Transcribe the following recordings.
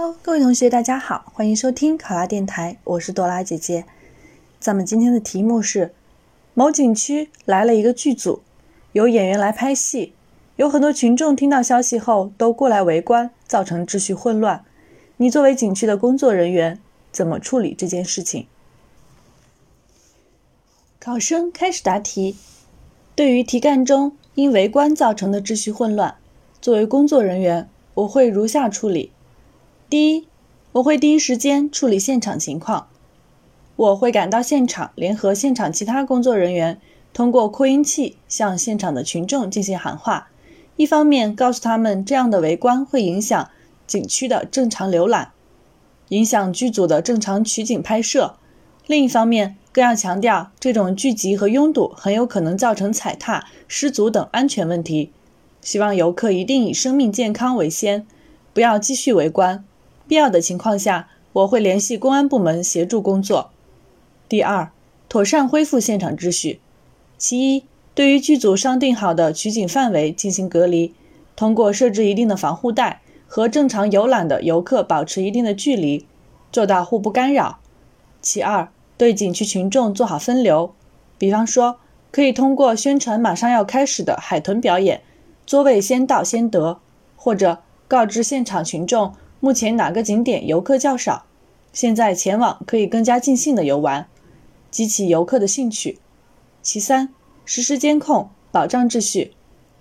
Hello，各位同学，大家好，欢迎收听考拉电台，我是朵拉姐姐。咱们今天的题目是：某景区来了一个剧组，有演员来拍戏，有很多群众听到消息后都过来围观，造成秩序混乱。你作为景区的工作人员，怎么处理这件事情？考生开始答题。对于题干中因围观造成的秩序混乱，作为工作人员，我会如下处理。第一，我会第一时间处理现场情况。我会赶到现场，联合现场其他工作人员，通过扩音器向现场的群众进行喊话。一方面告诉他们这样的围观会影响景区的正常浏览，影响剧组的正常取景拍摄；另一方面更要强调，这种聚集和拥堵很有可能造成踩踏、失足等安全问题。希望游客一定以生命健康为先，不要继续围观。必要的情况下，我会联系公安部门协助工作。第二，妥善恢复现场秩序。其一，对于剧组商定好的取景范围进行隔离，通过设置一定的防护带和正常游览的游客保持一定的距离，做到互不干扰。其二，对景区群众做好分流，比方说，可以通过宣传马上要开始的海豚表演，座位先到先得，或者告知现场群众。目前哪个景点游客较少？现在前往可以更加尽兴的游玩，激起游客的兴趣。其三，实时监控，保障秩序。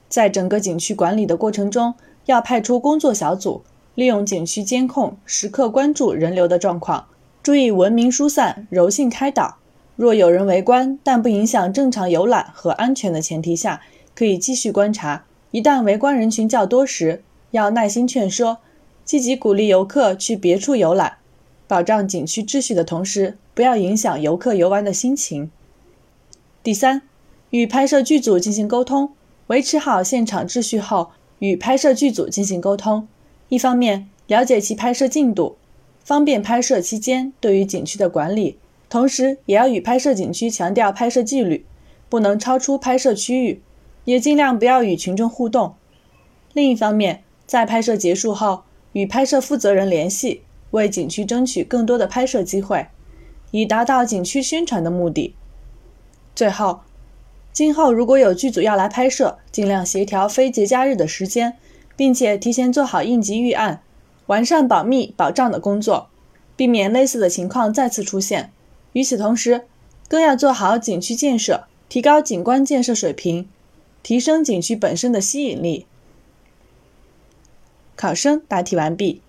在整个景区管理的过程中，要派出工作小组，利用景区监控，时刻关注人流的状况，注意文明疏散，柔性开导。若有人围观，但不影响正常游览和安全的前提下，可以继续观察。一旦围观人群较多时，要耐心劝说。积极鼓励游客去别处游览，保障景区秩序的同时，不要影响游客游玩的心情。第三，与拍摄剧组进行沟通，维持好现场秩序后，与拍摄剧组进行沟通。一方面了解其拍摄进度，方便拍摄期间对于景区的管理；同时也要与拍摄景区强调拍摄纪律，不能超出拍摄区域，也尽量不要与群众互动。另一方面，在拍摄结束后，与拍摄负责人联系，为景区争取更多的拍摄机会，以达到景区宣传的目的。最后，今后如果有剧组要来拍摄，尽量协调非节假日的时间，并且提前做好应急预案，完善保密保障的工作，避免类似的情况再次出现。与此同时，更要做好景区建设，提高景观建设水平，提升景区本身的吸引力。考生答题完毕。